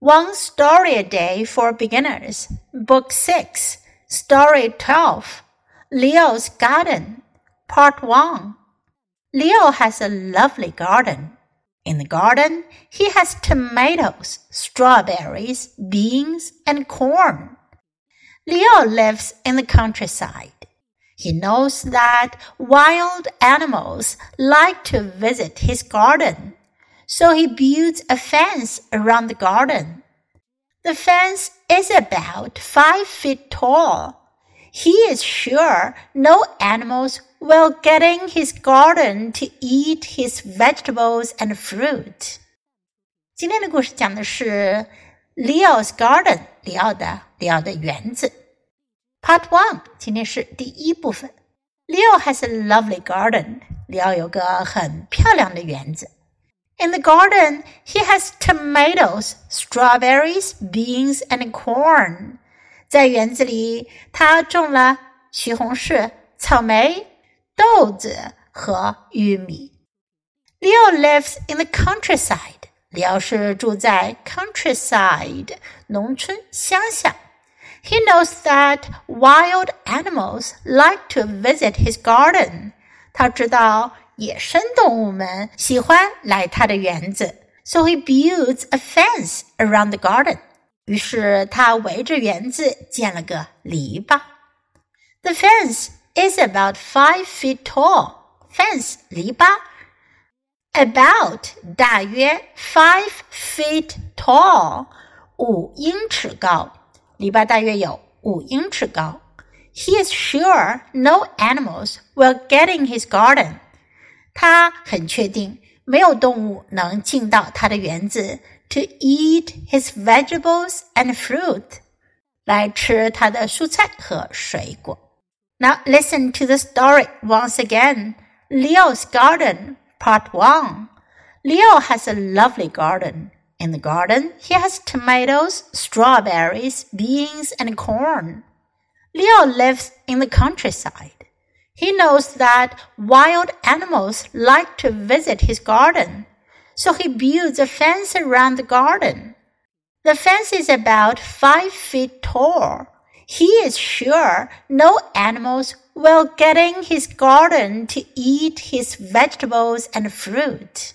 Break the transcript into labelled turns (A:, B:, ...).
A: One Story a Day for Beginners, Book 6, Story 12, Leo's Garden, Part 1. Leo has a lovely garden. In the garden, he has tomatoes, strawberries, beans, and corn. Leo lives in the countryside. He knows that wild animals like to visit his garden so he builds a fence around the garden. The fence is about five feet tall. He is sure no animals will get in his garden to eat his vegetables and fruit. 今天的故事讲的是 Leo's Garden，里奥的里奥的园子。Part One，今天是第一部分。Leo has a lovely garden，里奥有个很漂亮的园子。 in the garden, he has tomatoes, strawberries, beans, and corn. 在园子里，他种了西红柿、草莓、豆子和玉米。Leo lives in the countryside. 里奥是住在 countryside 农村乡下。He knows that wild animals like to visit his garden. 他知道 野生动物们喜欢来他的园子，so he builds a fence around the garden。于是他围着园子建了个篱笆。The fence is about five feet tall. Fence 篱笆，about 大约 five feet tall 五英尺高，篱笆大约有五英尺高。He is sure no animals will get in his garden. 他很确定没有动物能进到他的园子，to eat his vegetables and fruit，来吃他的蔬菜和水果。Now listen to the story once again. Leo's garden, part one. Leo has a lovely garden. In the garden, he has tomatoes, strawberries, beans, and corn. Leo lives in the countryside. He knows that wild animals like to visit his garden, so he builds a fence around the garden. The fence is about five feet tall. He is sure no animals will get in his garden to eat his vegetables and fruit.